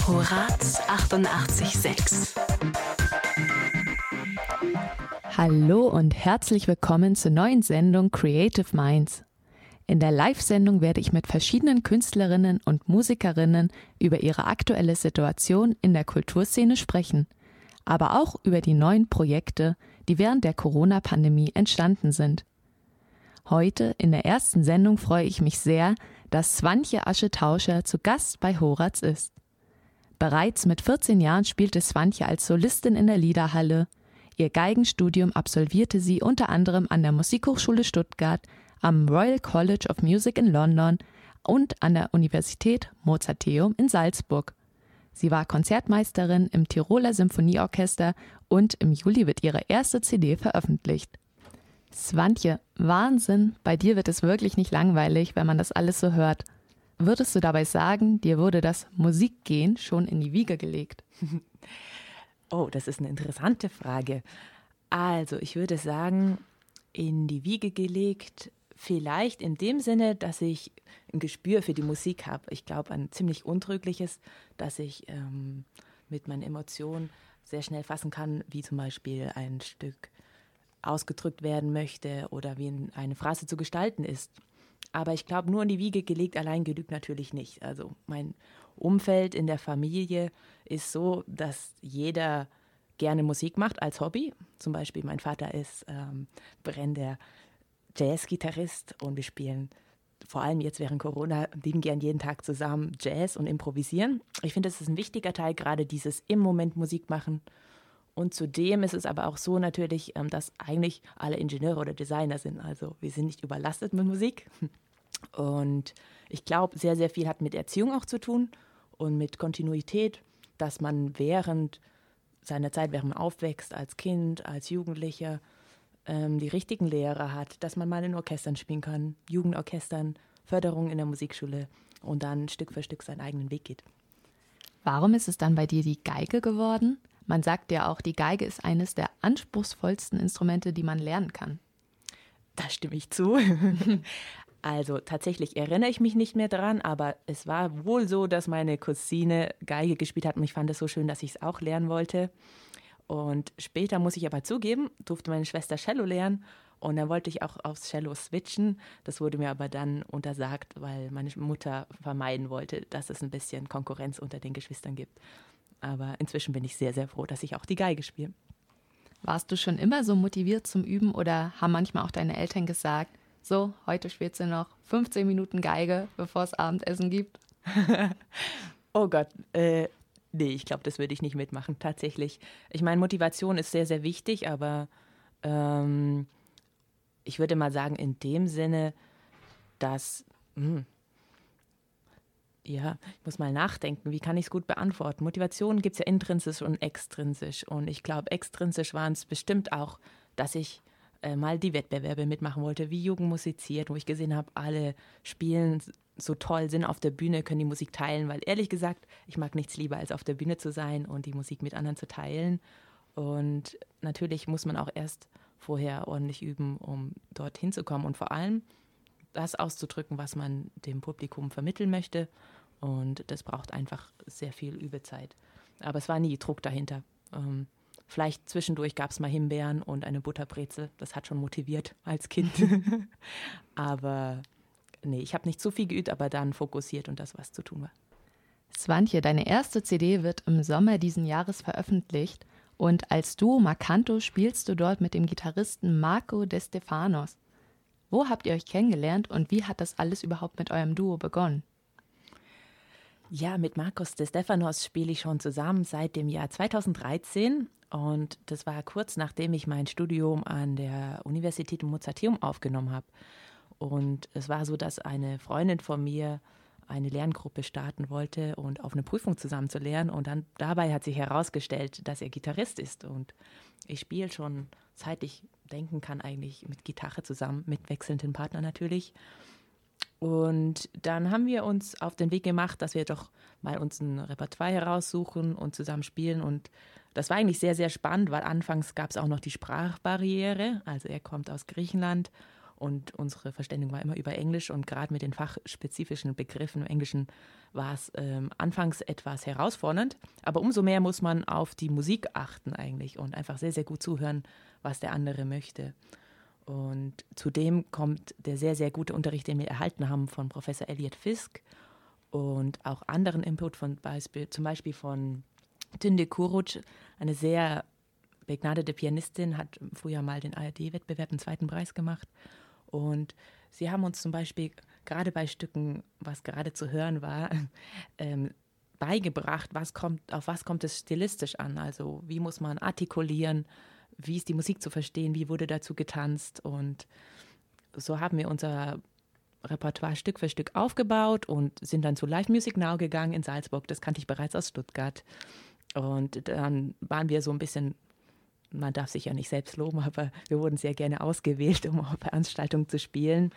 Horaz 88.6 Hallo und herzlich willkommen zur neuen Sendung Creative Minds. In der Live-Sendung werde ich mit verschiedenen Künstlerinnen und Musikerinnen über ihre aktuelle Situation in der Kulturszene sprechen, aber auch über die neuen Projekte, die während der Corona-Pandemie entstanden sind. Heute in der ersten Sendung freue ich mich sehr, dass Swantje Aschetauscher zu Gast bei Horaz ist. Bereits mit 14 Jahren spielte Swantje als Solistin in der Liederhalle. Ihr Geigenstudium absolvierte sie unter anderem an der Musikhochschule Stuttgart, am Royal College of Music in London und an der Universität Mozarteum in Salzburg. Sie war Konzertmeisterin im Tiroler Symphonieorchester und im Juli wird ihre erste CD veröffentlicht. Swantje, Wahnsinn, bei dir wird es wirklich nicht langweilig, wenn man das alles so hört. Würdest du dabei sagen, dir wurde das Musikgehen schon in die Wiege gelegt? Oh, das ist eine interessante Frage. Also, ich würde sagen, in die Wiege gelegt, vielleicht in dem Sinne, dass ich ein Gespür für die Musik habe. Ich glaube, ein ziemlich untrügliches, dass ich ähm, mit meinen Emotionen sehr schnell fassen kann, wie zum Beispiel ein Stück ausgedrückt werden möchte oder wie eine Phrase zu gestalten ist. Aber ich glaube, nur in die Wiege gelegt allein genügt natürlich nicht. Also mein Umfeld in der Familie ist so, dass jeder gerne Musik macht als Hobby. Zum Beispiel mein Vater ist ähm, brennender Jazzgitarrist und wir spielen vor allem jetzt während Corona lieben gern jeden Tag zusammen Jazz und improvisieren. Ich finde, das ist ein wichtiger Teil, gerade dieses im Moment Musik machen. Und zudem ist es aber auch so natürlich, ähm, dass eigentlich alle Ingenieure oder Designer sind. Also wir sind nicht überlastet mit Musik. Und ich glaube, sehr, sehr viel hat mit Erziehung auch zu tun und mit Kontinuität, dass man während seiner Zeit, während man aufwächst, als Kind, als Jugendlicher, ähm, die richtigen Lehrer hat, dass man mal in Orchestern spielen kann, Jugendorchestern, Förderung in der Musikschule und dann Stück für Stück seinen eigenen Weg geht. Warum ist es dann bei dir die Geige geworden? Man sagt ja auch, die Geige ist eines der anspruchsvollsten Instrumente, die man lernen kann. Da stimme ich zu. Also tatsächlich erinnere ich mich nicht mehr daran, aber es war wohl so, dass meine Cousine Geige gespielt hat und ich fand es so schön, dass ich es auch lernen wollte. Und später muss ich aber zugeben, durfte meine Schwester Cello lernen und dann wollte ich auch aufs Cello switchen. Das wurde mir aber dann untersagt, weil meine Mutter vermeiden wollte, dass es ein bisschen Konkurrenz unter den Geschwistern gibt. Aber inzwischen bin ich sehr, sehr froh, dass ich auch die Geige spiele. Warst du schon immer so motiviert zum Üben oder haben manchmal auch deine Eltern gesagt, so, heute spielst du noch 15 Minuten Geige, bevor es Abendessen gibt? oh Gott, äh, nee, ich glaube, das würde ich nicht mitmachen, tatsächlich. Ich meine, Motivation ist sehr, sehr wichtig, aber ähm, ich würde mal sagen, in dem Sinne, dass, mh, hm, ja, ich muss mal nachdenken, wie kann ich es gut beantworten? Motivation gibt es ja intrinsisch und extrinsisch. Und ich glaube, extrinsisch waren es bestimmt auch, dass ich äh, mal die Wettbewerbe mitmachen wollte, wie Jugend musiziert, wo ich gesehen habe, alle spielen so toll, sind auf der Bühne, können die Musik teilen, weil ehrlich gesagt, ich mag nichts lieber, als auf der Bühne zu sein und die Musik mit anderen zu teilen. Und natürlich muss man auch erst vorher ordentlich üben, um dorthin zu kommen und vor allem das auszudrücken, was man dem Publikum vermitteln möchte. Und das braucht einfach sehr viel Übezeit. Aber es war nie Druck dahinter. Ähm, Vielleicht zwischendurch gab es mal Himbeeren und eine Butterbrezel. Das hat schon motiviert als Kind. aber nee, ich habe nicht so viel geübt, aber dann fokussiert und das, was zu tun war. Swantje, deine erste CD wird im Sommer diesen Jahres veröffentlicht und als Duo Marcanto spielst du dort mit dem Gitarristen Marco De Stefanos. Wo habt ihr euch kennengelernt und wie hat das alles überhaupt mit eurem Duo begonnen? Ja, mit Marcos De Stefanos spiele ich schon zusammen seit dem Jahr 2013 und das war kurz nachdem ich mein Studium an der Universität Mozarteum aufgenommen habe. Und es war so, dass eine Freundin von mir eine Lerngruppe starten wollte und auf eine Prüfung zusammen zu lernen. Und dann dabei hat sich herausgestellt, dass er Gitarrist ist. Und ich spiele schon, seit ich denken kann, eigentlich mit Gitarre zusammen, mit wechselnden Partnern natürlich. Und dann haben wir uns auf den Weg gemacht, dass wir doch mal uns ein Repertoire heraussuchen und zusammen spielen. Und das war eigentlich sehr, sehr spannend, weil anfangs gab es auch noch die Sprachbarriere. Also er kommt aus Griechenland und unsere Verständigung war immer über Englisch und gerade mit den fachspezifischen Begriffen im Englischen war es ähm, anfangs etwas herausfordernd, aber umso mehr muss man auf die Musik achten eigentlich und einfach sehr, sehr gut zuhören, was der andere möchte. Und zudem kommt der sehr, sehr gute Unterricht, den wir erhalten haben von Professor Elliot Fisk und auch anderen Input von Beispiel, zum Beispiel von Tünde Kuruc, eine sehr begnadete Pianistin, hat früher mal den ARD-Wettbewerb im zweiten Preis gemacht. Und sie haben uns zum Beispiel gerade bei Stücken, was gerade zu hören war, ähm, beigebracht, was kommt, auf was kommt es stilistisch an. Also wie muss man artikulieren, wie ist die Musik zu verstehen, wie wurde dazu getanzt. Und so haben wir unser Repertoire Stück für Stück aufgebaut und sind dann zu Live Music Now gegangen in Salzburg. Das kannte ich bereits aus Stuttgart. Und dann waren wir so ein bisschen, man darf sich ja nicht selbst loben, aber wir wurden sehr gerne ausgewählt, um auf Veranstaltungen zu spielen.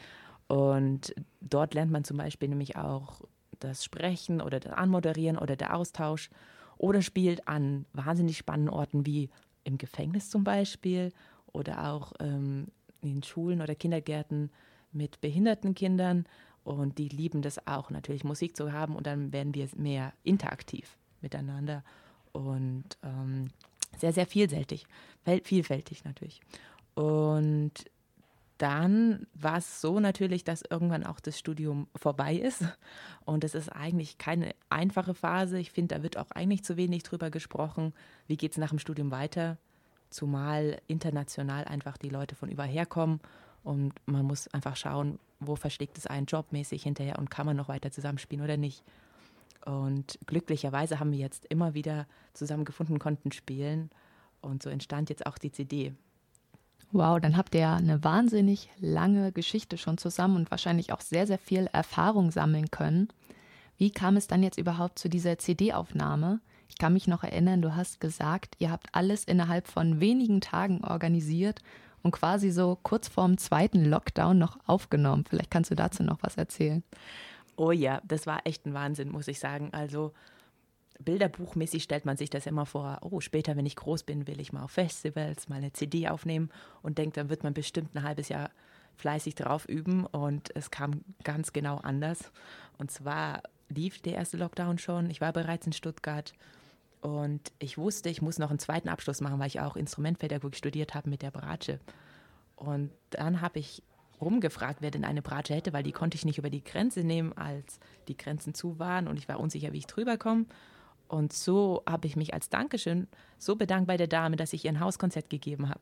Und dort lernt man zum Beispiel nämlich auch das Sprechen oder das Anmoderieren oder der Austausch oder spielt an wahnsinnig spannenden Orten wie im Gefängnis zum Beispiel oder auch ähm, in Schulen oder Kindergärten mit behinderten Kindern und die lieben das auch natürlich Musik zu haben und dann werden wir mehr interaktiv miteinander und ähm, sehr, sehr vielseitig, vielfältig natürlich. Und dann war es so natürlich, dass irgendwann auch das Studium vorbei ist. Und es ist eigentlich keine einfache Phase. Ich finde, da wird auch eigentlich zu wenig drüber gesprochen. Wie geht es nach dem Studium weiter? Zumal international einfach die Leute von überher kommen und man muss einfach schauen, wo versteckt es einen jobmäßig hinterher und kann man noch weiter zusammenspielen oder nicht. Und glücklicherweise haben wir jetzt immer wieder zusammengefunden, konnten spielen. Und so entstand jetzt auch die CD. Wow, dann habt ihr ja eine wahnsinnig lange Geschichte schon zusammen und wahrscheinlich auch sehr, sehr viel Erfahrung sammeln können. Wie kam es dann jetzt überhaupt zu dieser CD-Aufnahme? Ich kann mich noch erinnern, du hast gesagt, ihr habt alles innerhalb von wenigen Tagen organisiert und quasi so kurz vorm zweiten Lockdown noch aufgenommen. Vielleicht kannst du dazu noch was erzählen. Oh ja, das war echt ein Wahnsinn, muss ich sagen. Also bilderbuchmäßig stellt man sich das immer vor, oh, später, wenn ich groß bin, will ich mal auf Festivals, mal eine CD aufnehmen und denkt, dann wird man bestimmt ein halbes Jahr fleißig drauf üben und es kam ganz genau anders. Und zwar lief der erste Lockdown schon, ich war bereits in Stuttgart und ich wusste, ich muss noch einen zweiten Abschluss machen, weil ich auch Instrumentpädagogik studiert habe mit der Bratsche. Und dann habe ich rumgefragt, wer denn eine Bratsche hätte, weil die konnte ich nicht über die Grenze nehmen, als die Grenzen zu waren und ich war unsicher, wie ich drüber komme. Und so habe ich mich als Dankeschön so bedankt bei der Dame, dass ich ihr ein Hauskonzert gegeben habe.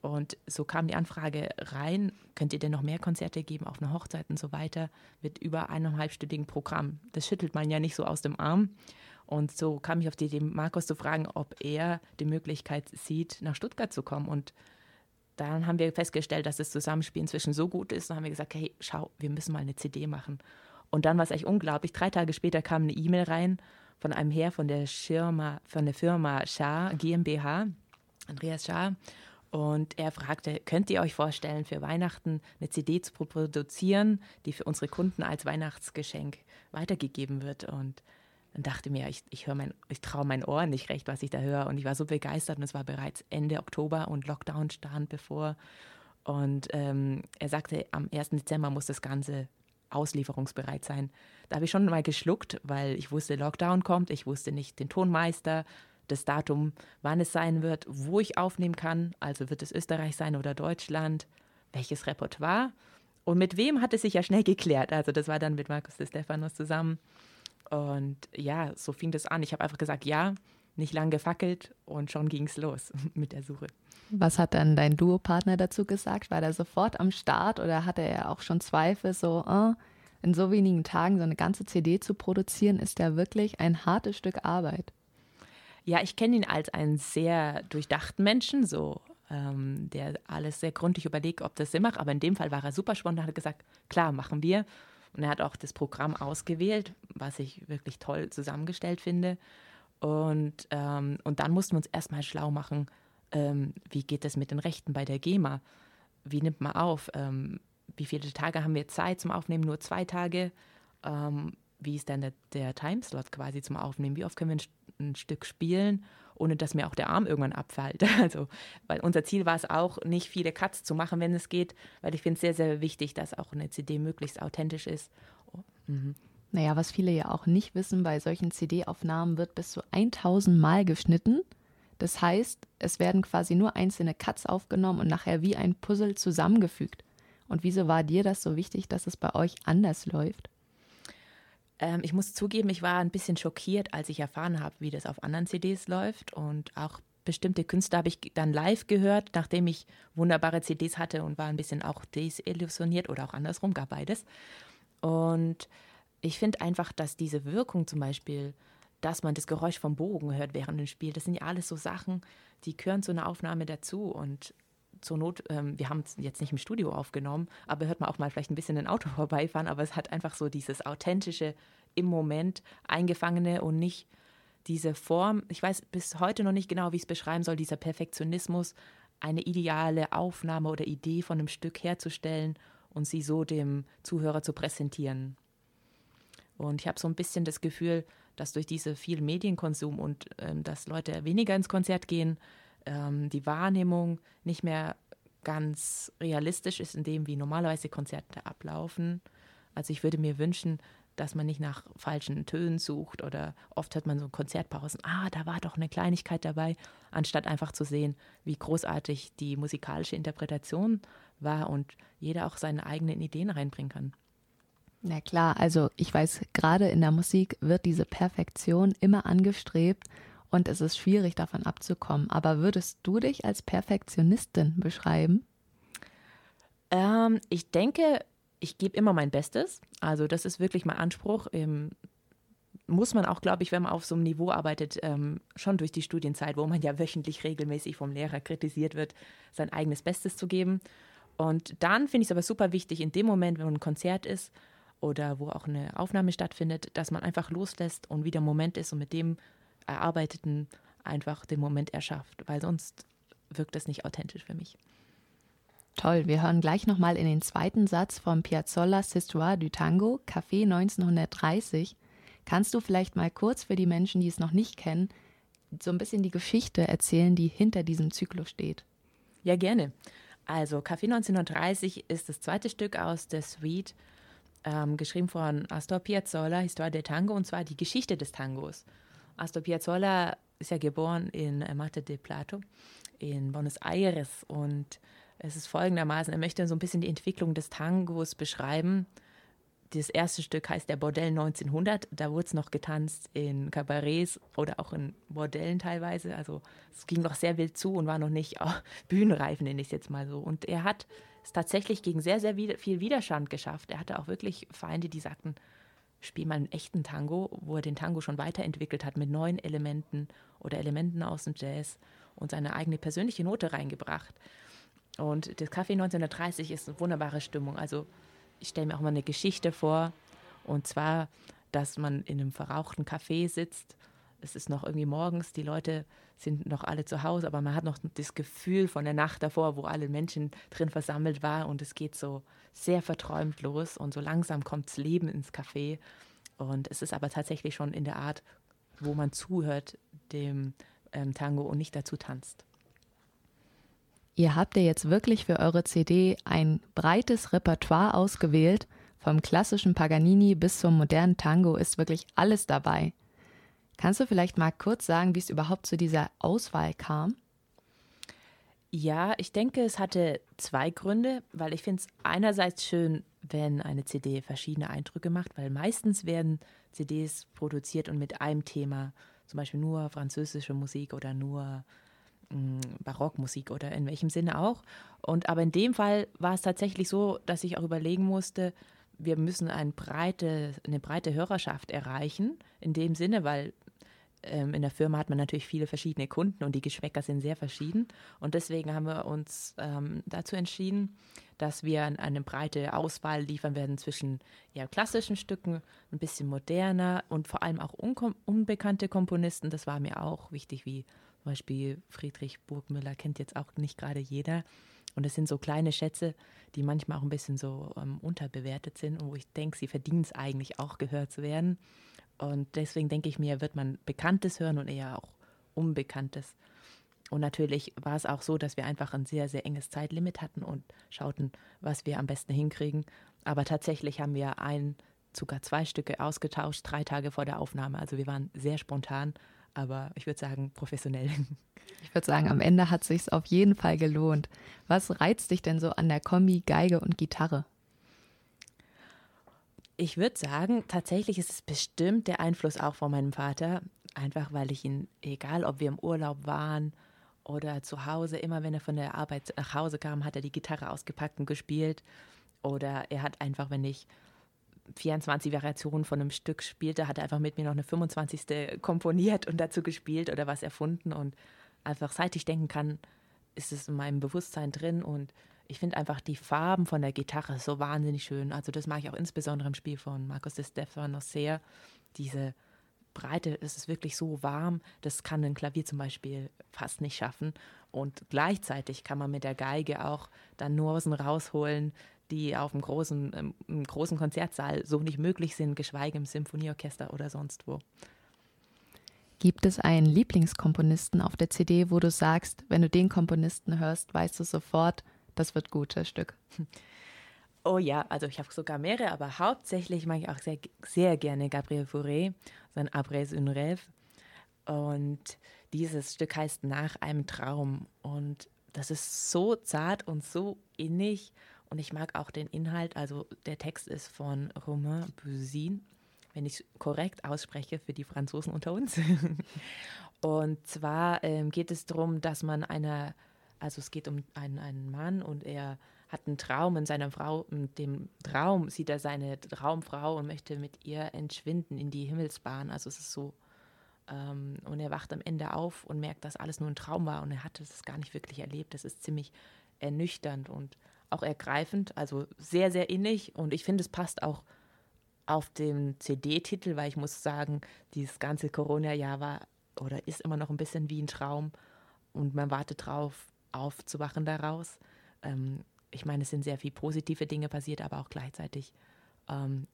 Und so kam die Anfrage rein, könnt ihr denn noch mehr Konzerte geben auf einer Hochzeit und so weiter, mit über einem halbstündigen Programm. Das schüttelt man ja nicht so aus dem Arm. Und so kam ich auf die Idee, Markus zu fragen, ob er die Möglichkeit sieht, nach Stuttgart zu kommen. Und dann haben wir festgestellt, dass das Zusammenspiel inzwischen so gut ist. Und haben wir gesagt, hey, schau, wir müssen mal eine CD machen. Und dann war es echt unglaublich. Drei Tage später kam eine E-Mail rein von einem Herr von der, Schirma, von der Firma Schar GmbH, Andreas Schar. Und er fragte, könnt ihr euch vorstellen, für Weihnachten eine CD zu produzieren, die für unsere Kunden als Weihnachtsgeschenk weitergegeben wird? Und dann dachte mir, ich, ich mein, ich traue meinen Ohren nicht recht, was ich da höre. Und ich war so begeistert und es war bereits Ende Oktober und Lockdown stand bevor. Und ähm, er sagte, am 1. Dezember muss das Ganze auslieferungsbereit sein. Da habe ich schon mal geschluckt, weil ich wusste, Lockdown kommt. Ich wusste nicht den Tonmeister, das Datum, wann es sein wird, wo ich aufnehmen kann. Also wird es Österreich sein oder Deutschland, welches Repertoire. Und mit wem hat es sich ja schnell geklärt. Also das war dann mit Markus de Stefanos zusammen. Und ja, so fing das an. Ich habe einfach gesagt, ja, nicht lang gefackelt und schon ging es los mit der Suche. Was hat dann dein Duopartner dazu gesagt? War der sofort am Start oder hatte er auch schon Zweifel, so oh, in so wenigen Tagen so eine ganze CD zu produzieren, ist ja wirklich ein hartes Stück Arbeit. Ja, ich kenne ihn als einen sehr durchdachten Menschen, so ähm, der alles sehr gründlich überlegt, ob das Sinn macht. Aber in dem Fall war er super spontan, hat gesagt, klar, machen wir. Und er hat auch das Programm ausgewählt, was ich wirklich toll zusammengestellt finde. Und, ähm, und dann mussten wir uns erstmal schlau machen, ähm, wie geht es mit den Rechten bei der GEMA? Wie nimmt man auf? Ähm, wie viele Tage haben wir Zeit zum Aufnehmen? Nur zwei Tage. Ähm, wie ist dann der, der Timeslot quasi zum Aufnehmen? Wie oft können wir ein Stück spielen, ohne dass mir auch der Arm irgendwann abfällt. Also, weil unser Ziel war es auch, nicht viele Cuts zu machen, wenn es geht, weil ich finde es sehr, sehr wichtig, dass auch eine CD möglichst authentisch ist. Oh, mhm. Naja, was viele ja auch nicht wissen, bei solchen CD-Aufnahmen wird bis zu 1000 Mal geschnitten. Das heißt, es werden quasi nur einzelne Cuts aufgenommen und nachher wie ein Puzzle zusammengefügt. Und wieso war dir das so wichtig, dass es bei euch anders läuft? Ähm, ich muss zugeben, ich war ein bisschen schockiert, als ich erfahren habe, wie das auf anderen CDs läuft. Und auch bestimmte Künstler habe ich dann live gehört, nachdem ich wunderbare CDs hatte und war ein bisschen auch desillusioniert oder auch andersrum, gar beides. Und ich finde einfach, dass diese Wirkung zum Beispiel, dass man das Geräusch vom Bogen hört während dem Spiel, das sind ja alles so Sachen, die gehören zu einer Aufnahme dazu. Und zur Not, ähm, wir haben es jetzt nicht im Studio aufgenommen, aber hört man auch mal vielleicht ein bisschen ein Auto vorbeifahren, aber es hat einfach so dieses authentische, im Moment eingefangene und nicht diese Form, ich weiß bis heute noch nicht genau, wie ich es beschreiben soll, dieser Perfektionismus, eine ideale Aufnahme oder Idee von einem Stück herzustellen und sie so dem Zuhörer zu präsentieren. Und ich habe so ein bisschen das Gefühl, dass durch diese viel Medienkonsum und ähm, dass Leute weniger ins Konzert gehen, ähm, die Wahrnehmung nicht mehr ganz realistisch ist in dem, wie normalerweise Konzerte ablaufen. Also ich würde mir wünschen, dass man nicht nach falschen Tönen sucht oder oft hört man so Konzertpausen, ah, da war doch eine Kleinigkeit dabei, anstatt einfach zu sehen, wie großartig die musikalische Interpretation war und jeder auch seine eigenen Ideen reinbringen kann. Na klar, also ich weiß, gerade in der Musik wird diese Perfektion immer angestrebt und es ist schwierig davon abzukommen. Aber würdest du dich als Perfektionistin beschreiben? Ähm, ich denke, ich gebe immer mein Bestes. Also das ist wirklich mein Anspruch. Ähm, muss man auch, glaube ich, wenn man auf so einem Niveau arbeitet, ähm, schon durch die Studienzeit, wo man ja wöchentlich regelmäßig vom Lehrer kritisiert wird, sein eigenes Bestes zu geben. Und dann finde ich es aber super wichtig, in dem Moment, wenn ein Konzert ist oder wo auch eine Aufnahme stattfindet, dass man einfach loslässt und wieder Moment ist und mit dem Erarbeiteten einfach den Moment erschafft, weil sonst wirkt das nicht authentisch für mich. Toll, wir hören gleich nochmal in den zweiten Satz vom Piazzolla Histoire du Tango, Café 1930. Kannst du vielleicht mal kurz für die Menschen, die es noch nicht kennen, so ein bisschen die Geschichte erzählen, die hinter diesem Zyklus steht? Ja, gerne. Also Café 1930 ist das zweite Stück aus der Suite, ähm, geschrieben von Astor Piazzolla, Histoire del Tango, und zwar die Geschichte des Tangos. Astor Piazzolla ist ja geboren in äh, Marte de Plato in Buenos Aires und es ist folgendermaßen, er möchte so ein bisschen die Entwicklung des Tangos beschreiben. Das erste Stück heißt der Bordell 1900. Da wurde es noch getanzt in Cabarets oder auch in Bordellen teilweise. Also es ging noch sehr wild zu und war noch nicht oh, bühnenreif, nenne ich es jetzt mal so. Und er hat es tatsächlich gegen sehr, sehr viel Widerstand geschafft. Er hatte auch wirklich Feinde, die sagten, spiel mal einen echten Tango, wo er den Tango schon weiterentwickelt hat mit neuen Elementen oder Elementen aus dem Jazz und seine eigene persönliche Note reingebracht. Und das Café 1930 ist eine wunderbare Stimmung. Also ich stelle mir auch mal eine Geschichte vor und zwar, dass man in einem verrauchten Café sitzt. Es ist noch irgendwie morgens, die Leute sind noch alle zu Hause, aber man hat noch das Gefühl von der Nacht davor, wo alle Menschen drin versammelt waren und es geht so sehr verträumt los und so langsam kommt das Leben ins Café. Und es ist aber tatsächlich schon in der Art, wo man zuhört dem ähm, Tango und nicht dazu tanzt. Ihr habt ja jetzt wirklich für eure CD ein breites Repertoire ausgewählt. Vom klassischen Paganini bis zum modernen Tango ist wirklich alles dabei. Kannst du vielleicht mal kurz sagen, wie es überhaupt zu dieser Auswahl kam? Ja, ich denke, es hatte zwei Gründe, weil ich finde es einerseits schön, wenn eine CD verschiedene Eindrücke macht, weil meistens werden CDs produziert und mit einem Thema, zum Beispiel nur französische Musik oder nur mh, hm, Barockmusik oder in welchem Sinne auch. Und aber in dem Fall war es tatsächlich so, dass ich auch überlegen musste, wir müssen eine breite, eine breite Hörerschaft erreichen, in dem Sinne, weil ähm, in der Firma hat man natürlich viele verschiedene Kunden und die Geschmäcker sind sehr verschieden. Und deswegen haben wir uns ähm, dazu entschieden, dass wir eine breite Auswahl liefern werden zwischen eher klassischen Stücken, ein bisschen moderner und vor allem auch unbekannte Komponisten. Das war mir auch wichtig, wie zum Beispiel Friedrich Burgmüller kennt jetzt auch nicht gerade jeder. Und es sind so kleine Schätze, die manchmal auch ein bisschen so ähm, unterbewertet sind und wo ich denke, sie verdienen es eigentlich auch gehört zu werden. Und deswegen denke ich mir, wird man Bekanntes hören und eher auch Unbekanntes. Und natürlich war es auch so, dass wir einfach ein sehr, sehr enges Zeitlimit hatten und schauten, was wir am besten hinkriegen. Aber tatsächlich haben wir ein, sogar zwei Stücke ausgetauscht, drei Tage vor der Aufnahme. Also wir waren sehr spontan, aber ich würde sagen professionell. Ich würde sagen, am Ende hat sich auf jeden Fall gelohnt. Was reizt dich denn so an der Kombi Geige und Gitarre? Ich würde sagen, tatsächlich ist es bestimmt der Einfluss auch von meinem Vater. Einfach weil ich ihn, egal ob wir im Urlaub waren oder zu Hause, immer wenn er von der Arbeit nach Hause kam, hat er die Gitarre ausgepackt und gespielt. Oder er hat einfach, wenn ich 24 Variationen von einem Stück spielte, hat er einfach mit mir noch eine 25. komponiert und dazu gespielt oder was erfunden. Und einfach seit ich denken kann, ist es in meinem Bewusstsein drin und ich finde einfach die Farben von der Gitarre so wahnsinnig schön. Also das mag ich auch insbesondere im Spiel von Marcos de Stefano sehr. Diese Breite, es ist wirklich so warm, das kann ein Klavier zum Beispiel fast nicht schaffen. Und gleichzeitig kann man mit der Geige auch dann Nuancen rausholen, die auf dem großen, ähm, im großen Konzertsaal so nicht möglich sind, geschweige im Symphonieorchester oder sonst wo. Gibt es einen Lieblingskomponisten auf der CD, wo du sagst, wenn du den Komponisten hörst, weißt du sofort, das wird gut, das Stück. Oh ja, also ich habe sogar mehrere, aber hauptsächlich mag ich auch sehr, sehr gerne Gabriel Fauré, sein Abrès un Rêve. Und dieses Stück heißt Nach einem Traum. Und das ist so zart und so innig. Und ich mag auch den Inhalt. Also der Text ist von Romain Buzin, wenn ich es korrekt ausspreche für die Franzosen unter uns. und zwar ähm, geht es darum, dass man einer also es geht um einen, einen Mann und er hat einen Traum in seiner Frau, in dem Traum sieht er seine Traumfrau und möchte mit ihr entschwinden in die Himmelsbahn. Also es ist so, ähm, und er wacht am Ende auf und merkt, dass alles nur ein Traum war und er hatte es gar nicht wirklich erlebt. Das ist ziemlich ernüchternd und auch ergreifend, also sehr, sehr innig und ich finde, es passt auch auf den CD-Titel, weil ich muss sagen, dieses ganze Corona-Jahr war oder ist immer noch ein bisschen wie ein Traum und man wartet drauf, aufzuwachen daraus. Ähm, ich meine, es sind sehr viele positive Dinge passiert, aber auch gleichzeitig ähm,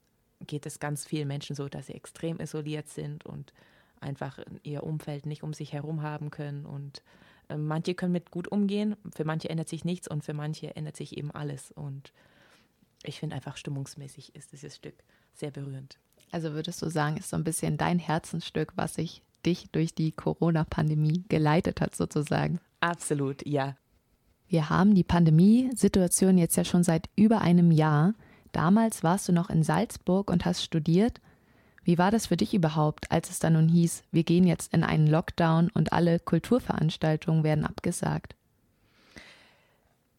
geht es ganz vielen Menschen so, dass sie extrem isoliert sind und einfach ihr Umfeld nicht um sich herum haben können. Und äh, manche können mit gut umgehen, für manche ändert sich nichts und für manche ändert sich eben alles. Und ich finde einfach stimmungsmäßig ist dieses Stück sehr berührend. Also würdest du sagen, ist so ein bisschen dein Herzensstück, was sich dich durch die Corona-Pandemie geleitet hat, sozusagen? Absolut, ja. Wir haben die Pandemiesituation jetzt ja schon seit über einem Jahr. Damals warst du noch in Salzburg und hast studiert. Wie war das für dich überhaupt, als es dann nun hieß, wir gehen jetzt in einen Lockdown und alle Kulturveranstaltungen werden abgesagt?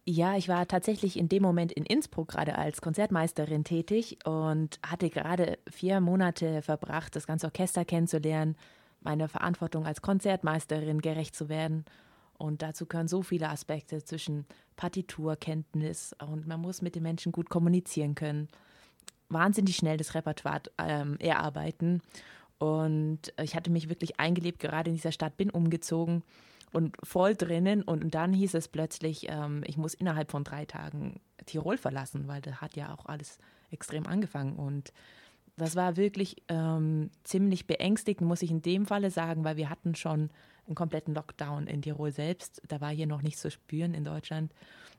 Ja, ich war tatsächlich in dem Moment in Innsbruck gerade als Konzertmeisterin tätig und hatte gerade vier Monate verbracht, das ganze Orchester kennenzulernen, meiner Verantwortung als Konzertmeisterin gerecht zu werden und dazu gehören so viele Aspekte zwischen Partiturkenntnis und man muss mit den Menschen gut kommunizieren können, wahnsinnig schnell das Repertoire ähm, erarbeiten. Und ich hatte mich wirklich eingelebt, gerade in dieser Stadt, bin umgezogen und voll drinnen. Und dann hieß es plötzlich, ähm, ich muss innerhalb von drei Tagen Tirol verlassen, weil da hat ja auch alles extrem angefangen. Und das war wirklich ähm, ziemlich beängstigend, muss ich in dem Falle sagen, weil wir hatten schon einen kompletten Lockdown in Tirol selbst. Da war hier noch nicht zu spüren in Deutschland.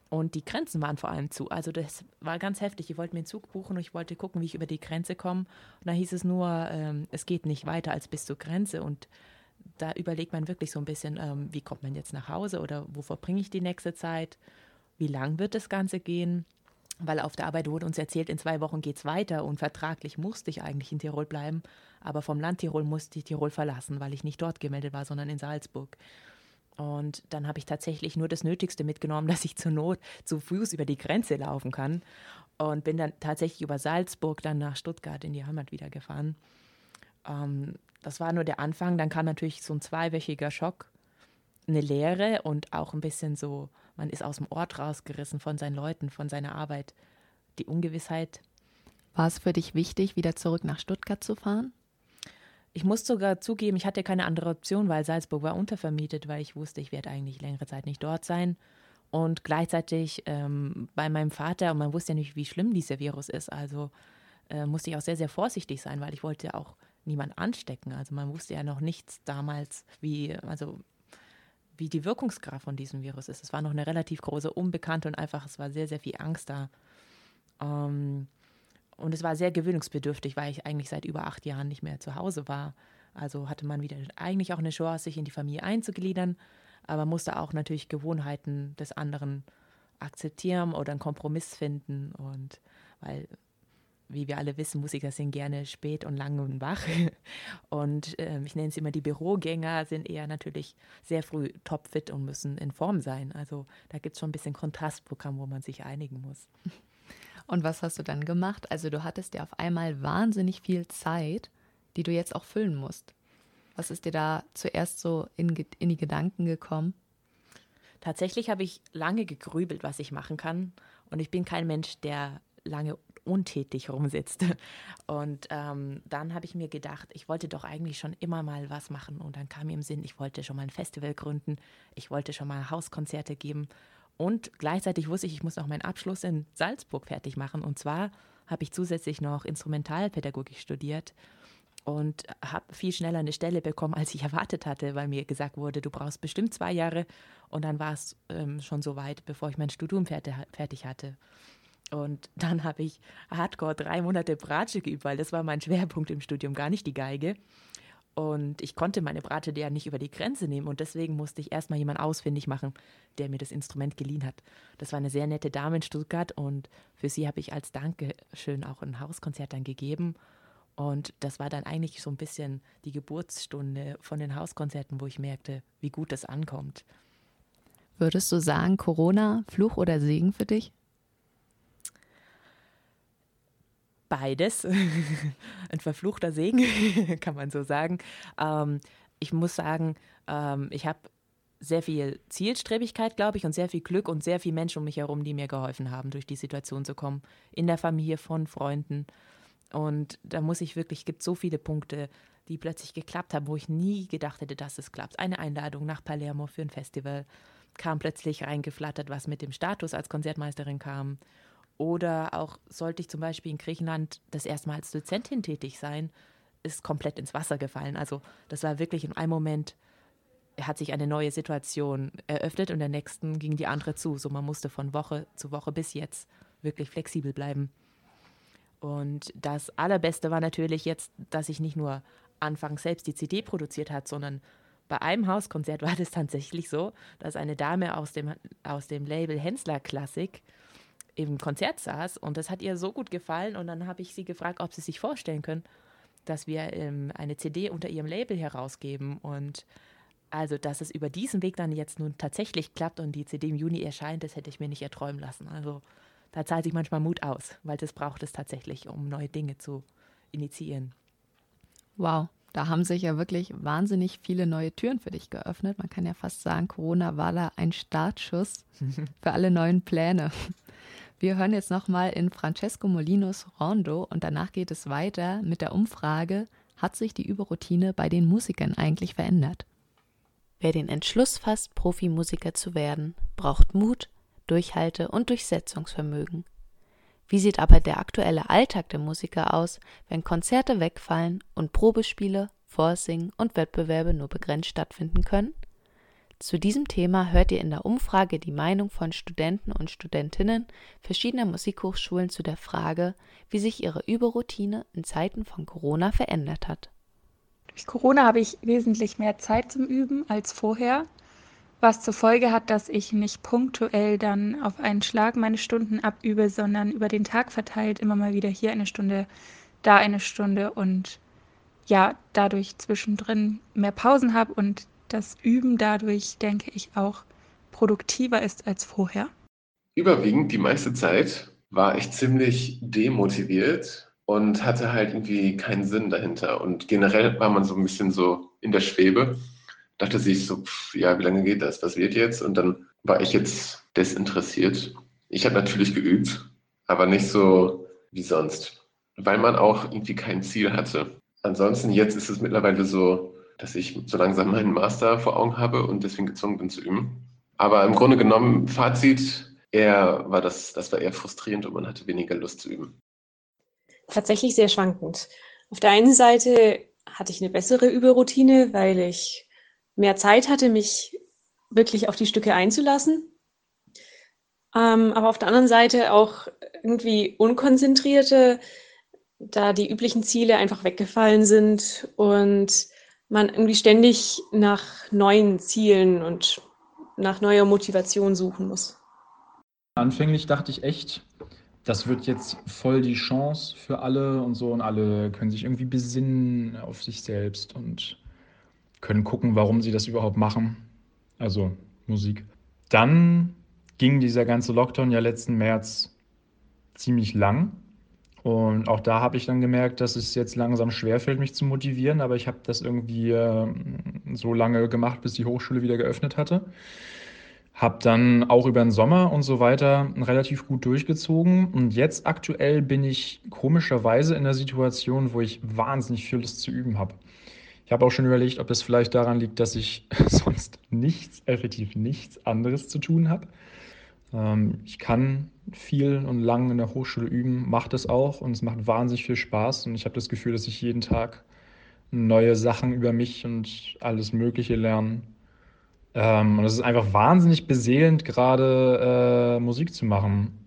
Und die Grenzen waren vor allem zu. Also das war ganz heftig. Ich wollte mir einen Zug buchen und ich wollte gucken, wie ich über die Grenze komme. Und da hieß es nur, ähm, es geht nicht weiter als bis zur Grenze. Und da überlegt man wirklich so ein bisschen, ähm, wie kommt man jetzt nach Hause oder wo verbringe ich die nächste Zeit? Wie lang wird das Ganze gehen? Weil auf der Arbeit wurde uns erzählt, in zwei Wochen geht es weiter und vertraglich musste ich eigentlich in Tirol bleiben. Aber vom Land Tirol musste ich Tirol verlassen, weil ich nicht dort gemeldet war, sondern in Salzburg. Und dann habe ich tatsächlich nur das Nötigste mitgenommen, dass ich zur Not zu Fuß über die Grenze laufen kann. Und bin dann tatsächlich über Salzburg dann nach Stuttgart in die Heimat wieder gefahren. Ähm, das war nur der Anfang. Dann kam natürlich so ein zweiwöchiger Schock, eine Lehre und auch ein bisschen so, man ist aus dem Ort rausgerissen von seinen Leuten, von seiner Arbeit. Die Ungewissheit. War es für dich wichtig, wieder zurück nach Stuttgart zu fahren? Ich muss sogar zugeben, ich hatte keine andere Option, weil Salzburg war untervermietet, weil ich wusste, ich werde eigentlich längere Zeit nicht dort sein. Und gleichzeitig ähm, bei meinem Vater, und man wusste ja nicht, wie schlimm dieser Virus ist, also äh, musste ich auch sehr, sehr vorsichtig sein, weil ich wollte auch niemand anstecken. Also man wusste ja noch nichts damals, wie, also wie die Wirkungskraft von diesem Virus ist. Es war noch eine relativ große Unbekannte und einfach, es war sehr, sehr viel Angst da. Ähm, und es war sehr gewöhnungsbedürftig, weil ich eigentlich seit über acht Jahren nicht mehr zu Hause war. Also hatte man wieder eigentlich auch eine Chance, sich in die Familie einzugliedern, aber musste auch natürlich Gewohnheiten des anderen akzeptieren oder einen Kompromiss finden. Und weil, wie wir alle wissen, Musiker sind gerne spät und lang und wach. Und äh, ich nenne es immer die Bürogänger, sind eher natürlich sehr früh topfit und müssen in Form sein. Also da gibt es schon ein bisschen Kontrastprogramm, wo man sich einigen muss. Und was hast du dann gemacht? Also du hattest ja auf einmal wahnsinnig viel Zeit, die du jetzt auch füllen musst. Was ist dir da zuerst so in, in die Gedanken gekommen? Tatsächlich habe ich lange gegrübelt, was ich machen kann. Und ich bin kein Mensch, der lange untätig rumsitzt. Und ähm, dann habe ich mir gedacht, ich wollte doch eigentlich schon immer mal was machen. Und dann kam mir im Sinn, ich wollte schon mal ein Festival gründen, ich wollte schon mal Hauskonzerte geben. Und gleichzeitig wusste ich, ich muss noch meinen Abschluss in Salzburg fertig machen. Und zwar habe ich zusätzlich noch Instrumentalpädagogik studiert und habe viel schneller eine Stelle bekommen, als ich erwartet hatte, weil mir gesagt wurde, du brauchst bestimmt zwei Jahre. Und dann war es ähm, schon so weit, bevor ich mein Studium fertig, fertig hatte. Und dann habe ich hardcore drei Monate Bratsche geübt, weil das war mein Schwerpunkt im Studium, gar nicht die Geige. Und ich konnte meine Bratsche ja nicht über die Grenze nehmen und deswegen musste ich erstmal jemanden ausfindig machen, der mir das Instrument geliehen hat. Das war eine sehr nette Dame in Stuttgart und für sie habe ich als Dankeschön auch ein Hauskonzert dann gegeben. Und das war dann eigentlich so ein bisschen die Geburtsstunde von den Hauskonzerten, wo ich merkte, wie gut das ankommt. Würdest du sagen, Corona, Fluch oder Segen für dich? Beides. Ein verfluchter Segen, kann man so sagen. Ähm, ich muss sagen, ähm, ich habe sehr viel Zielstrebigkeit, glaube ich, und sehr viel Glück und sehr viele Menschen um mich herum, die mir geholfen haben, durch die Situation zu kommen. In der Familie, von Freunden. Und da muss ich wirklich, es gibt so viele Punkte, die plötzlich geklappt haben, wo ich nie gedacht hätte, dass es klappt. Eine Einladung nach Palermo für ein Festival kam plötzlich reingeflattert, was mit dem Status als Konzertmeisterin kam. Oder auch sollte ich zum Beispiel in Griechenland das erste Mal als Dozentin tätig sein, ist komplett ins Wasser gefallen. Also das war wirklich in einem Moment, hat sich eine neue Situation eröffnet und der nächsten ging die andere zu. So man musste von Woche zu Woche bis jetzt wirklich flexibel bleiben. Und das Allerbeste war natürlich jetzt, dass ich nicht nur anfangs selbst die CD produziert hat, sondern bei einem Hauskonzert war das tatsächlich so, dass eine Dame aus dem, aus dem Label Hensler Klassik im Konzert saß und das hat ihr so gut gefallen und dann habe ich sie gefragt, ob sie sich vorstellen können, dass wir ähm, eine CD unter ihrem Label herausgeben und also, dass es über diesen Weg dann jetzt nun tatsächlich klappt und die CD im Juni erscheint, das hätte ich mir nicht erträumen lassen. Also, da zahlt sich manchmal Mut aus, weil das braucht es tatsächlich, um neue Dinge zu initiieren. Wow, da haben sich ja wirklich wahnsinnig viele neue Türen für dich geöffnet. Man kann ja fast sagen, Corona war da ein Startschuss für alle neuen Pläne. Wir hören jetzt nochmal in Francesco Molinos Rondo und danach geht es weiter mit der Umfrage, hat sich die Überroutine bei den Musikern eigentlich verändert? Wer den Entschluss fasst, Profimusiker zu werden, braucht Mut, Durchhalte und Durchsetzungsvermögen. Wie sieht aber der aktuelle Alltag der Musiker aus, wenn Konzerte wegfallen und Probespiele, Vorsingen und Wettbewerbe nur begrenzt stattfinden können? Zu diesem Thema hört ihr in der Umfrage die Meinung von Studenten und Studentinnen verschiedener Musikhochschulen zu der Frage, wie sich ihre Überroutine in Zeiten von Corona verändert hat. Durch Corona habe ich wesentlich mehr Zeit zum Üben als vorher, was zur Folge hat, dass ich nicht punktuell dann auf einen Schlag meine Stunden abübe, sondern über den Tag verteilt immer mal wieder hier eine Stunde, da eine Stunde und ja, dadurch zwischendrin mehr Pausen habe und das Üben dadurch, denke ich, auch produktiver ist als vorher? Überwiegend die meiste Zeit war ich ziemlich demotiviert und hatte halt irgendwie keinen Sinn dahinter. Und generell war man so ein bisschen so in der Schwebe, dachte sich so, pff, ja, wie lange geht das? Was wird jetzt? Und dann war ich jetzt desinteressiert. Ich habe natürlich geübt, aber nicht so wie sonst, weil man auch irgendwie kein Ziel hatte. Ansonsten jetzt ist es mittlerweile so, dass ich so langsam meinen Master vor Augen habe und deswegen gezwungen bin zu üben. Aber im Grunde genommen, Fazit, eher war das, das war eher frustrierend und man hatte weniger Lust zu üben. Tatsächlich sehr schwankend. Auf der einen Seite hatte ich eine bessere Überroutine, weil ich mehr Zeit hatte, mich wirklich auf die Stücke einzulassen. Ähm, aber auf der anderen Seite auch irgendwie unkonzentrierte, da die üblichen Ziele einfach weggefallen sind und man irgendwie ständig nach neuen Zielen und nach neuer Motivation suchen muss. Anfänglich dachte ich echt, das wird jetzt voll die Chance für alle und so und alle können sich irgendwie besinnen auf sich selbst und können gucken, warum sie das überhaupt machen. Also Musik. Dann ging dieser ganze Lockdown ja letzten März ziemlich lang. Und auch da habe ich dann gemerkt, dass es jetzt langsam schwerfällt, mich zu motivieren. Aber ich habe das irgendwie äh, so lange gemacht, bis die Hochschule wieder geöffnet hatte. Habe dann auch über den Sommer und so weiter relativ gut durchgezogen. Und jetzt aktuell bin ich komischerweise in der Situation, wo ich wahnsinnig viel Lust zu üben habe. Ich habe auch schon überlegt, ob es vielleicht daran liegt, dass ich sonst nichts, effektiv nichts anderes zu tun habe. Ähm, ich kann viel und lang in der Hochschule üben, mache das auch und es macht wahnsinnig viel Spaß und ich habe das Gefühl, dass ich jeden Tag neue Sachen über mich und alles Mögliche lerne. Ähm, und es ist einfach wahnsinnig beseelend, gerade äh, Musik zu machen.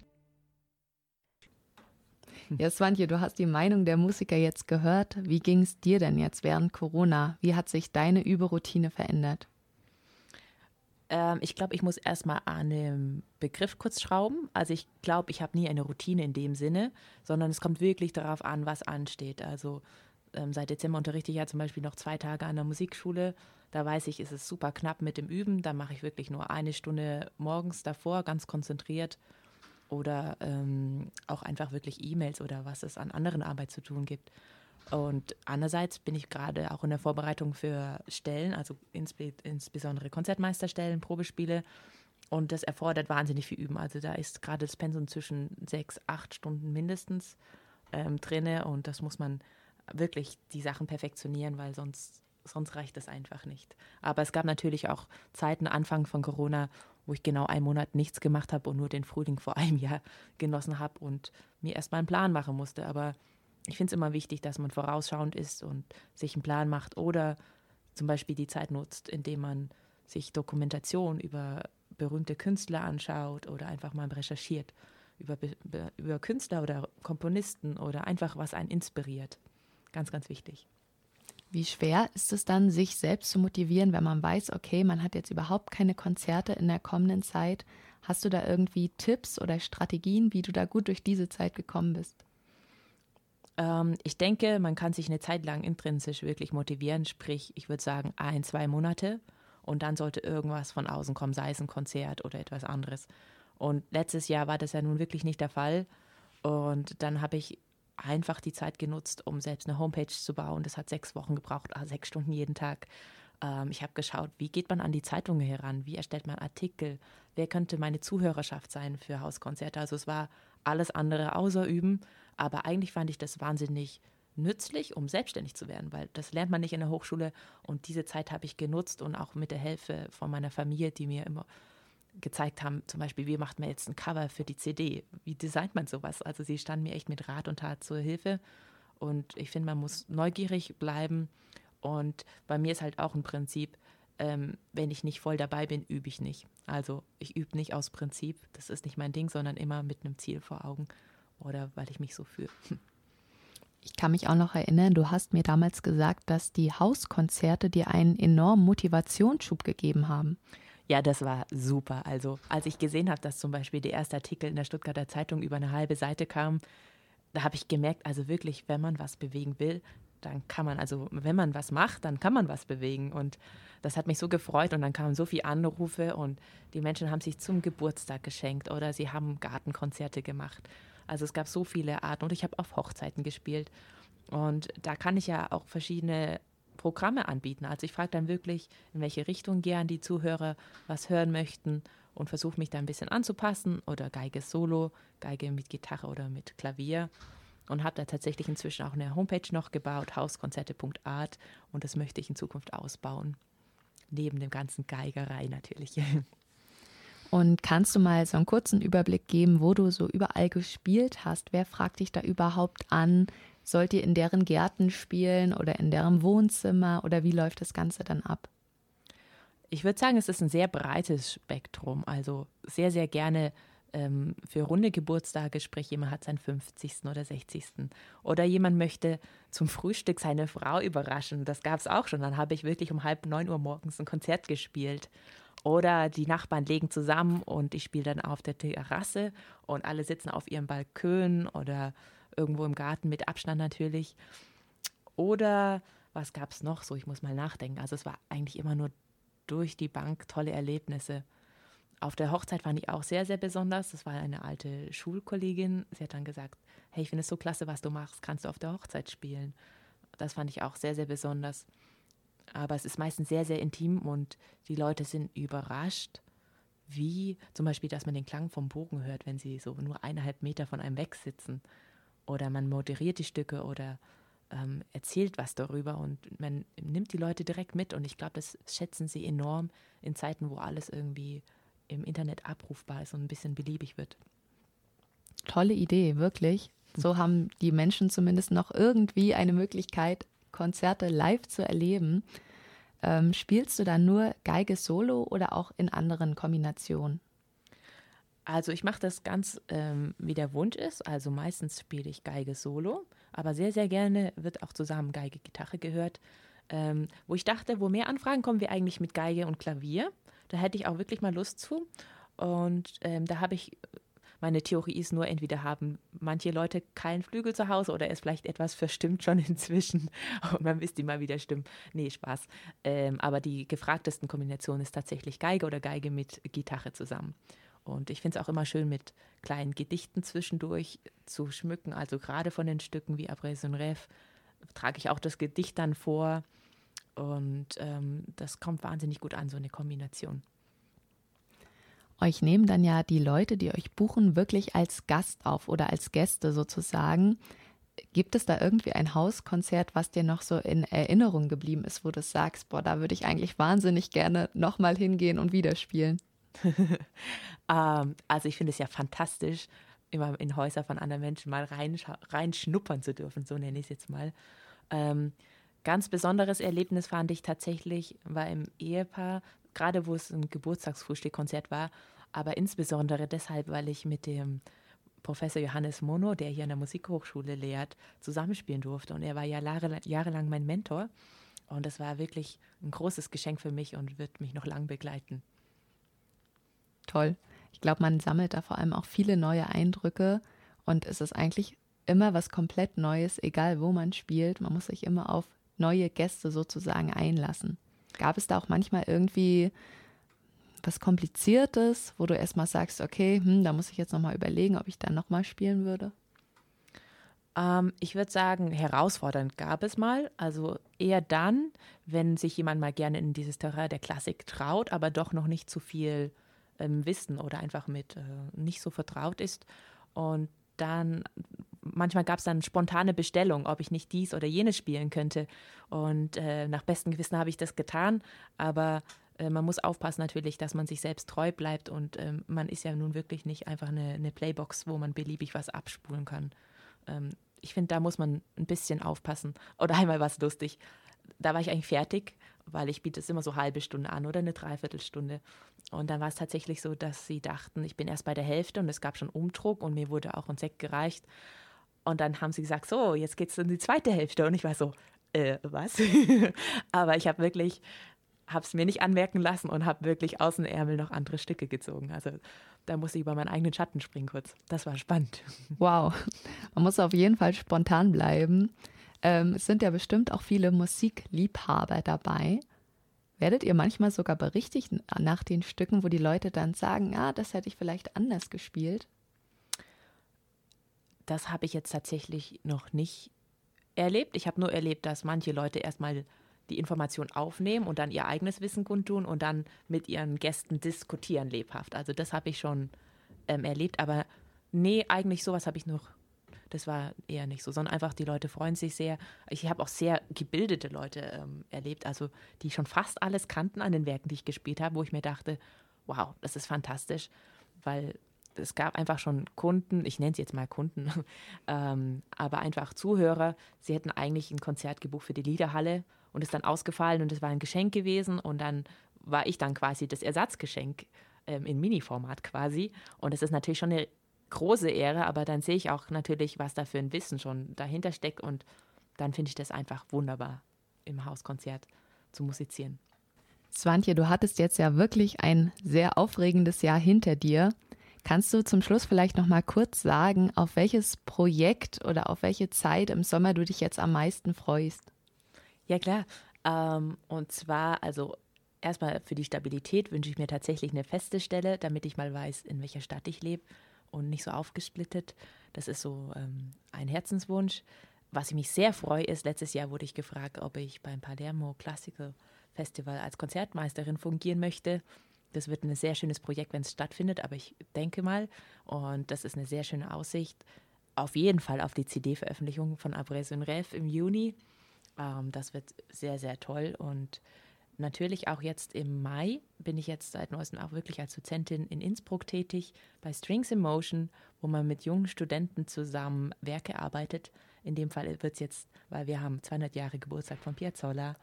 Ja, Swantje, du hast die Meinung der Musiker jetzt gehört. Wie ging es dir denn jetzt während Corona? Wie hat sich deine Überroutine verändert? Ähm, ich glaube, ich muss erstmal an dem Begriff kurz schrauben. Also ich glaube, ich habe nie eine Routine in dem Sinne, sondern es kommt wirklich darauf an, was ansteht. Also ähm, seit Dezember unterrichte ich ja zum Beispiel noch zwei Tage an der Musikschule. Da weiß ich, ist es super knapp mit dem Üben. Da mache ich wirklich nur eine Stunde morgens davor, ganz konzentriert. Oder ähm, auch einfach wirklich E-Mails oder was es an anderen Arbeit zu tun gibt. Und andererseits bin ich gerade auch in der Vorbereitung für Stellen, also insbe insbesondere Konzertmeisterstellen, Probespiele. Und das erfordert wahnsinnig viel Üben. Also da ist gerade das Pensum zwischen sechs, acht Stunden mindestens ähm, drinne. Und das muss man wirklich die Sachen perfektionieren, weil sonst, sonst reicht das einfach nicht. Aber es gab natürlich auch Zeiten, Anfang von Corona, wo ich genau einen Monat nichts gemacht habe und nur den Frühling vor einem Jahr genossen habe und mir erstmal einen Plan machen musste. Aber ich finde es immer wichtig, dass man vorausschauend ist und sich einen Plan macht oder zum Beispiel die Zeit nutzt, indem man sich Dokumentation über berühmte Künstler anschaut oder einfach mal recherchiert über, über Künstler oder Komponisten oder einfach was einen inspiriert. Ganz, ganz wichtig. Wie schwer ist es dann, sich selbst zu motivieren, wenn man weiß, okay, man hat jetzt überhaupt keine Konzerte in der kommenden Zeit? Hast du da irgendwie Tipps oder Strategien, wie du da gut durch diese Zeit gekommen bist? Ähm, ich denke, man kann sich eine Zeit lang intrinsisch wirklich motivieren, sprich, ich würde sagen, ein, zwei Monate und dann sollte irgendwas von außen kommen, sei es ein Konzert oder etwas anderes. Und letztes Jahr war das ja nun wirklich nicht der Fall. Und dann habe ich einfach die Zeit genutzt, um selbst eine Homepage zu bauen. Das hat sechs Wochen gebraucht, also sechs Stunden jeden Tag. Ähm, ich habe geschaut, wie geht man an die Zeitungen heran? Wie erstellt man Artikel? Wer könnte meine Zuhörerschaft sein für Hauskonzerte? Also es war alles andere außer Üben. Aber eigentlich fand ich das wahnsinnig nützlich, um selbstständig zu werden, weil das lernt man nicht in der Hochschule. Und diese Zeit habe ich genutzt und auch mit der Hilfe von meiner Familie, die mir immer gezeigt haben, zum Beispiel, wie macht man jetzt ein Cover für die CD? Wie designt man sowas? Also sie standen mir echt mit Rat und Tat zur Hilfe. Und ich finde, man muss neugierig bleiben. Und bei mir ist halt auch ein Prinzip, ähm, wenn ich nicht voll dabei bin, übe ich nicht. Also ich übe nicht aus Prinzip, das ist nicht mein Ding, sondern immer mit einem Ziel vor Augen oder weil ich mich so fühle. Ich kann mich auch noch erinnern, du hast mir damals gesagt, dass die Hauskonzerte dir einen enormen Motivationsschub gegeben haben. Ja, das war super. Also, als ich gesehen habe, dass zum Beispiel der erste Artikel in der Stuttgarter Zeitung über eine halbe Seite kam, da habe ich gemerkt, also wirklich, wenn man was bewegen will, dann kann man, also wenn man was macht, dann kann man was bewegen. Und das hat mich so gefreut und dann kamen so viele Anrufe und die Menschen haben sich zum Geburtstag geschenkt oder sie haben Gartenkonzerte gemacht. Also es gab so viele Arten und ich habe auf Hochzeiten gespielt. Und da kann ich ja auch verschiedene Programme anbieten. Also ich frage dann wirklich, in welche Richtung gern die Zuhörer was hören möchten und versuche mich da ein bisschen anzupassen oder Geige solo, Geige mit Gitarre oder mit Klavier und habe da tatsächlich inzwischen auch eine Homepage noch gebaut, hauskonzerte.art und das möchte ich in Zukunft ausbauen. Neben dem ganzen Geigerei natürlich. Und kannst du mal so einen kurzen Überblick geben, wo du so überall gespielt hast? Wer fragt dich da überhaupt an? Sollt ihr in deren Gärten spielen oder in deren Wohnzimmer oder wie läuft das Ganze dann ab? Ich würde sagen, es ist ein sehr breites Spektrum. Also sehr, sehr gerne ähm, für runde Geburtstage, sprich jemand hat seinen 50. oder 60. Oder jemand möchte zum Frühstück seine Frau überraschen. Das gab es auch schon. Dann habe ich wirklich um halb neun Uhr morgens ein Konzert gespielt. Oder die Nachbarn legen zusammen und ich spiele dann auf der Terrasse und alle sitzen auf ihrem Balkon oder irgendwo im Garten mit Abstand natürlich. Oder was gab es noch so? Ich muss mal nachdenken. Also es war eigentlich immer nur durch die Bank tolle Erlebnisse. Auf der Hochzeit fand ich auch sehr, sehr besonders. Das war eine alte Schulkollegin. Sie hat dann gesagt, hey, ich finde es so klasse, was du machst. Kannst du auf der Hochzeit spielen? Das fand ich auch sehr, sehr besonders. Aber es ist meistens sehr, sehr intim und die Leute sind überrascht, wie zum Beispiel, dass man den Klang vom Bogen hört, wenn sie so nur eineinhalb Meter von einem wegsitzen. Oder man moderiert die Stücke oder ähm, erzählt was darüber und man nimmt die Leute direkt mit. Und ich glaube, das schätzen sie enorm in Zeiten, wo alles irgendwie im Internet abrufbar ist und ein bisschen beliebig wird. Tolle Idee, wirklich. So haben die Menschen zumindest noch irgendwie eine Möglichkeit, Konzerte live zu erleben. Ähm, spielst du dann nur Geige solo oder auch in anderen Kombinationen? Also ich mache das ganz, ähm, wie der Wunsch ist. Also meistens spiele ich Geige solo, aber sehr, sehr gerne wird auch zusammen Geige, Gitarre gehört. Ähm, wo ich dachte, wo mehr Anfragen kommen wir eigentlich mit Geige und Klavier. Da hätte ich auch wirklich mal Lust zu. Und ähm, da habe ich, meine Theorie ist nur, entweder haben manche Leute keinen Flügel zu Hause oder er ist vielleicht etwas verstimmt schon inzwischen und man müsste mal wieder stimmen. Nee, Spaß. Ähm, aber die gefragtesten Kombinationen ist tatsächlich Geige oder Geige mit Gitarre zusammen. Und ich finde es auch immer schön, mit kleinen Gedichten zwischendurch zu schmücken. Also gerade von den Stücken wie Après un Rêve trage ich auch das Gedicht dann vor. Und ähm, das kommt wahnsinnig gut an, so eine Kombination. Euch nehmen dann ja die Leute, die euch buchen, wirklich als Gast auf oder als Gäste sozusagen. Gibt es da irgendwie ein Hauskonzert, was dir noch so in Erinnerung geblieben ist, wo du sagst, boah, da würde ich eigentlich wahnsinnig gerne nochmal hingehen und wieder spielen? ähm, also ich finde es ja fantastisch, immer in Häuser von anderen Menschen mal reinschnuppern zu dürfen, so nenne ich es jetzt mal. Ähm, Ganz besonderes Erlebnis fand ich tatsächlich, war im Ehepaar, gerade wo es ein Geburtstagsfrühstückkonzert war, aber insbesondere deshalb, weil ich mit dem Professor Johannes Mono, der hier an der Musikhochschule lehrt, zusammenspielen durfte. Und er war ja jahrelang mein Mentor. Und das war wirklich ein großes Geschenk für mich und wird mich noch lang begleiten. Toll. Ich glaube, man sammelt da vor allem auch viele neue Eindrücke und es ist eigentlich immer was komplett Neues, egal wo man spielt. Man muss sich immer auf neue Gäste sozusagen einlassen. Gab es da auch manchmal irgendwie was Kompliziertes, wo du erstmal sagst, okay, hm, da muss ich jetzt nochmal überlegen, ob ich da nochmal spielen würde? Ähm, ich würde sagen, herausfordernd gab es mal. Also eher dann, wenn sich jemand mal gerne in dieses Terrain der Klassik traut, aber doch noch nicht zu viel ähm, wissen oder einfach mit äh, nicht so vertraut ist. Und dann manchmal gab es dann spontane Bestellung, ob ich nicht dies oder jenes spielen könnte. Und äh, nach bestem Gewissen habe ich das getan. Aber äh, man muss aufpassen natürlich, dass man sich selbst treu bleibt. Und äh, man ist ja nun wirklich nicht einfach eine, eine, Playbox, wo man beliebig was abspulen kann. Ähm, ich finde, da muss man ein bisschen aufpassen. Oder einmal war es lustig. Da war ich eigentlich fertig, weil ich biete es immer so halbe Stunde an oder eine Dreiviertelstunde. Und dann war es tatsächlich so, dass sie dachten, ich bin erst bei der Hälfte und es gab schon Umdruck und mir wurde auch ein Sekt gereicht. Und dann haben sie gesagt, so, jetzt geht es in die zweite Hälfte. Und ich war so, äh, was? Aber ich habe wirklich, habe es mir nicht anmerken lassen und habe wirklich aus dem Ärmel noch andere Stücke gezogen. Also da musste ich über meinen eigenen Schatten springen kurz. Das war spannend. Wow, man muss auf jeden Fall spontan bleiben. Ähm, es sind ja bestimmt auch viele Musikliebhaber dabei. Werdet ihr manchmal sogar berichtigt nach den Stücken, wo die Leute dann sagen, ah, das hätte ich vielleicht anders gespielt? Das habe ich jetzt tatsächlich noch nicht erlebt. Ich habe nur erlebt, dass manche Leute erstmal die Information aufnehmen und dann ihr eigenes Wissen kundtun und dann mit ihren Gästen diskutieren lebhaft. Also das habe ich schon ähm, erlebt, aber nee, eigentlich sowas habe ich noch, das war eher nicht so, sondern einfach die Leute freuen sich sehr. Ich habe auch sehr gebildete Leute ähm, erlebt, also die schon fast alles kannten an den Werken, die ich gespielt habe, wo ich mir dachte, wow, das ist fantastisch, weil es gab einfach schon Kunden, ich nenne sie jetzt mal Kunden, ähm, aber einfach Zuhörer, sie hätten eigentlich ein Konzert gebucht für die Liederhalle und ist dann ausgefallen und es war ein Geschenk gewesen und dann war ich dann quasi das Ersatzgeschenk ähm, in Mini-Format quasi. Und es ist natürlich schon eine große Ehre, aber dann sehe ich auch natürlich, was da für ein Wissen schon dahinter steckt und dann finde ich das einfach wunderbar, im Hauskonzert zu musizieren. Swantje, du hattest jetzt ja wirklich ein sehr aufregendes Jahr hinter dir. Kannst du zum Schluss vielleicht noch mal kurz sagen, auf welches Projekt oder auf welche Zeit im Sommer du dich jetzt am meisten freust? Ja klar. Ähm, und zwar, also erstmal für die Stabilität wünsche ich mir tatsächlich eine feste Stelle, damit ich mal weiß, in welcher Stadt ich lebe und nicht so aufgesplittet. Das ist so ähm, ein Herzenswunsch. Was ich mich sehr freue, ist, letztes Jahr wurde ich gefragt, ob ich beim Palermo Classical Festival als Konzertmeisterin fungieren möchte. Das wird ein sehr schönes Projekt, wenn es stattfindet, aber ich denke mal, und das ist eine sehr schöne Aussicht, auf jeden Fall auf die CD-Veröffentlichung von Abrès un Rêve im Juni. Ähm, das wird sehr, sehr toll und natürlich auch jetzt im Mai bin ich jetzt seit neuestem auch wirklich als Dozentin in Innsbruck tätig bei Strings in Motion, wo man mit jungen Studenten zusammen Werke arbeitet. In dem Fall wird es jetzt, weil wir haben 200 Jahre Geburtstag von Piazzolla,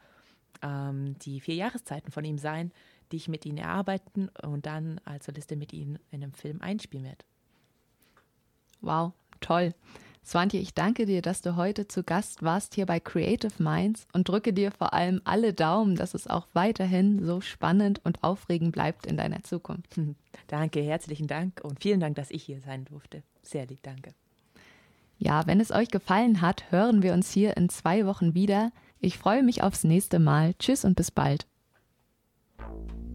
ähm, die vier Jahreszeiten von ihm sein, die ich mit ihnen erarbeiten und dann als Soliste mit ihnen in einem Film einspielen werde. Wow, toll. Swantje, ich danke dir, dass du heute zu Gast warst hier bei Creative Minds und drücke dir vor allem alle Daumen, dass es auch weiterhin so spannend und aufregend bleibt in deiner Zukunft. Danke, herzlichen Dank und vielen Dank, dass ich hier sein durfte. Sehr lieb, danke. Ja, wenn es euch gefallen hat, hören wir uns hier in zwei Wochen wieder. Ich freue mich aufs nächste Mal. Tschüss und bis bald. you